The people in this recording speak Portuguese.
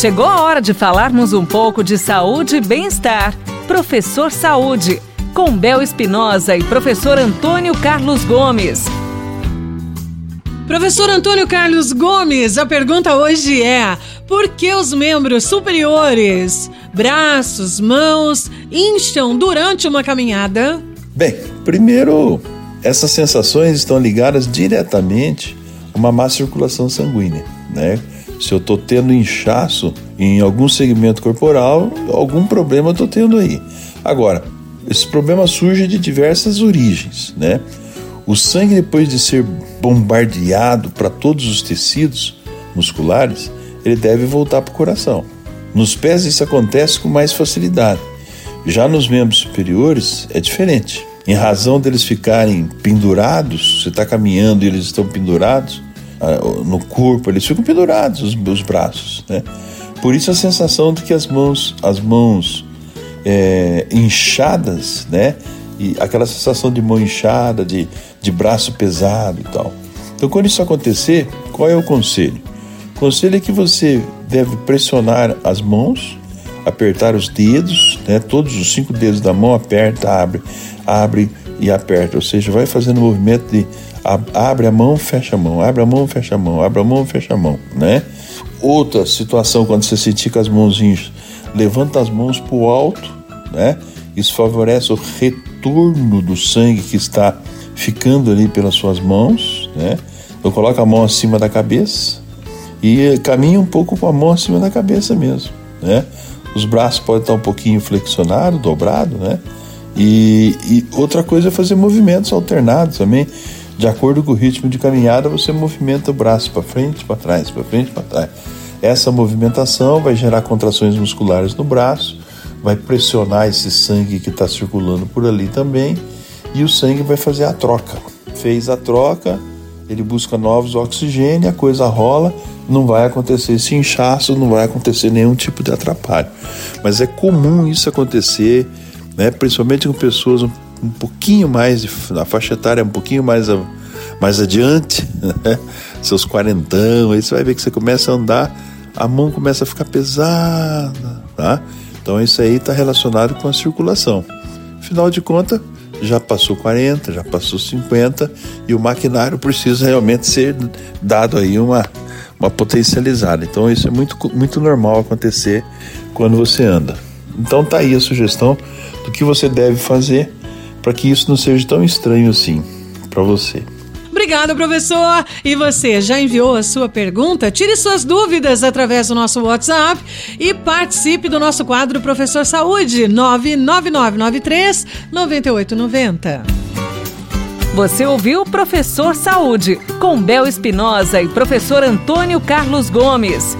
Chegou a hora de falarmos um pouco de saúde e bem-estar. Professor Saúde, com Bel Espinosa e professor Antônio Carlos Gomes. Professor Antônio Carlos Gomes, a pergunta hoje é: por que os membros superiores, braços, mãos, incham durante uma caminhada? Bem, primeiro, essas sensações estão ligadas diretamente a uma má circulação sanguínea, né? Se eu estou tendo inchaço em algum segmento corporal, algum problema eu estou tendo aí. Agora, esse problema surge de diversas origens, né? O sangue, depois de ser bombardeado para todos os tecidos musculares, ele deve voltar para o coração. Nos pés isso acontece com mais facilidade. Já nos membros superiores é diferente. Em razão deles ficarem pendurados, você está caminhando e eles estão pendurados, no corpo, eles ficam pendurados, os, os braços, né? Por isso a sensação de que as mãos, as mãos é, inchadas, né? E aquela sensação de mão inchada, de, de braço pesado e tal. Então, quando isso acontecer, qual é o conselho? O conselho é que você deve pressionar as mãos, apertar os dedos, né? Todos os cinco dedos da mão aperta, abre, abre e aperta. Ou seja, vai fazendo o movimento de abre a mão, fecha a mão, abre a mão, fecha a mão, abre a mão, fecha a mão, né? Outra situação, quando você sentir com as mãozinhas, levanta as mãos para o alto, né? Isso favorece o retorno do sangue que está ficando ali pelas suas mãos, né? Então coloca a mão acima da cabeça e caminha um pouco com a mão acima da cabeça mesmo, né? Os braços podem estar um pouquinho flexionados, dobrados, né? E, e outra coisa é fazer movimentos alternados também. De acordo com o ritmo de caminhada, você movimenta o braço para frente, para trás, para frente, para trás. Essa movimentação vai gerar contrações musculares no braço, vai pressionar esse sangue que está circulando por ali também, e o sangue vai fazer a troca. Fez a troca, ele busca novos oxigênio, a coisa rola, não vai acontecer esse inchaço, não vai acontecer nenhum tipo de atrapalho. Mas é comum isso acontecer, né, principalmente com pessoas um um pouquinho mais, na faixa etária um pouquinho mais, mais adiante, né? seus quarentão, aí você vai ver que você começa a andar, a mão começa a ficar pesada, tá? Então isso aí está relacionado com a circulação. Afinal de contas, já passou 40, já passou 50 e o maquinário precisa realmente ser dado aí uma, uma potencializada. Então isso é muito, muito normal acontecer quando você anda. Então tá aí a sugestão do que você deve fazer para que isso não seja tão estranho assim para você. Obrigada, professor. E você já enviou a sua pergunta? Tire suas dúvidas através do nosso WhatsApp e participe do nosso quadro Professor Saúde 99993 9890. Você ouviu Professor Saúde com Bel Espinosa e professor Antônio Carlos Gomes.